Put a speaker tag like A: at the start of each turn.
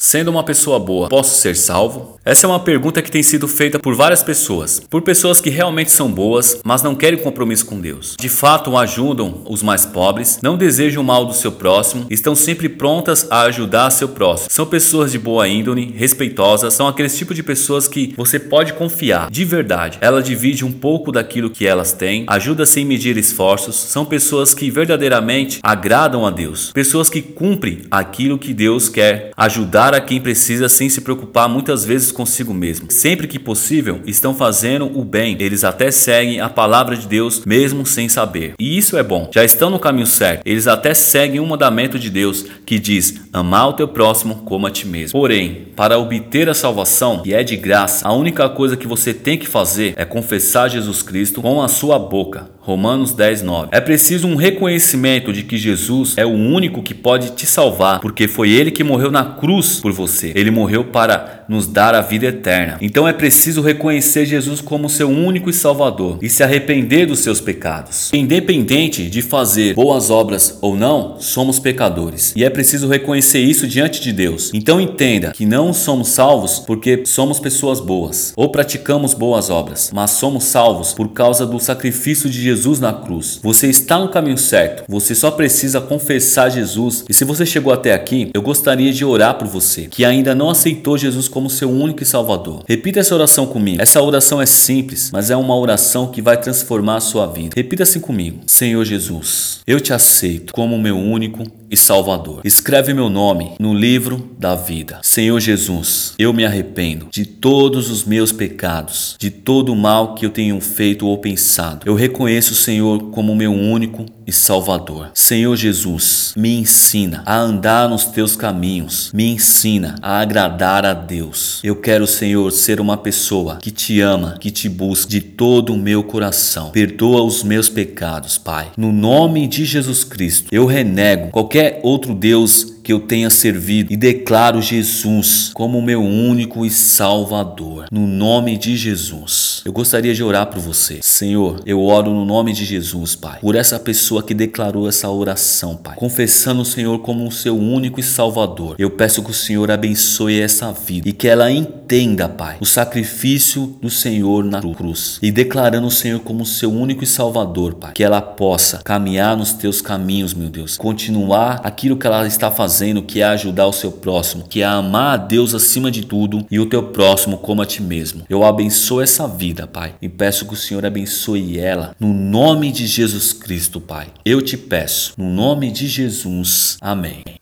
A: Sendo uma pessoa boa, posso ser salvo? Essa é uma pergunta que tem sido feita por várias pessoas, por pessoas que realmente são boas, mas não querem compromisso com Deus. De fato, ajudam os mais pobres, não desejam o mal do seu próximo, estão sempre prontas a ajudar seu próximo. São pessoas de boa índole, respeitosas, são aqueles tipos de pessoas que você pode confiar, de verdade. Ela divide um pouco daquilo que elas têm, ajuda sem medir esforços, são pessoas que verdadeiramente agradam a Deus, pessoas que cumprem aquilo que Deus quer, ajudar a quem precisa sem se preocupar muitas vezes consigo mesmo. Sempre que possível, estão fazendo o bem. Eles até seguem a palavra de Deus mesmo sem saber. E isso é bom. Já estão no caminho certo. Eles até seguem um mandamento de Deus que diz: amar o teu próximo como a ti mesmo. Porém, para obter a salvação, que é de graça, a única coisa que você tem que fazer é confessar Jesus Cristo com a sua boca Romanos 10, 9. É preciso um reconhecimento de que Jesus é o único que pode te salvar, porque foi ele que morreu na cruz por você. Ele morreu para nos dar a vida eterna. Então é preciso reconhecer Jesus como seu único e salvador e se arrepender dos seus pecados. Independente de fazer boas obras ou não, somos pecadores e é preciso reconhecer isso diante de Deus. Então entenda que não somos salvos porque somos pessoas boas ou praticamos boas obras, mas somos salvos por causa do sacrifício de Jesus na cruz. Você está no caminho certo. Você só precisa confessar Jesus. E se você chegou até aqui, eu gostaria de orar por você que ainda não aceitou Jesus como seu único salvador. Repita essa oração comigo. Essa oração é simples, mas é uma oração que vai transformar a sua vida. Repita assim comigo: Senhor Jesus, eu te aceito como meu único e Salvador. Escreve meu nome no livro da vida. Senhor Jesus, eu me arrependo de todos os meus pecados, de todo o mal que eu tenho feito ou pensado. Eu reconheço o Senhor como meu único e Salvador. Senhor Jesus, me ensina a andar nos teus caminhos, me ensina a agradar a Deus. Eu quero, Senhor, ser uma pessoa que te ama, que te busca de todo o meu coração. Perdoa os meus pecados, Pai. No nome de Jesus Cristo, eu renego qualquer outro Deus que eu tenha servido e declaro Jesus como meu único e salvador. No nome de Jesus. Eu gostaria de orar por você. Senhor, eu oro no nome de Jesus, Pai, por essa pessoa que declarou essa oração, Pai, confessando o Senhor como o seu único e salvador. Eu peço que o Senhor abençoe essa vida e que ela entenda, Pai, o sacrifício do Senhor na cruz e declarando o Senhor como seu único e salvador, Pai, que ela possa caminhar nos teus caminhos, meu Deus, continuar aquilo que ela está fazendo, que é ajudar o seu próximo, que é amar a Deus acima de tudo e o teu próximo como a ti mesmo. Eu abençoo essa vida, Pai, e peço que o Senhor abençoe ela no nome de Jesus Cristo, Pai. Eu te peço, no nome de Jesus. Amém.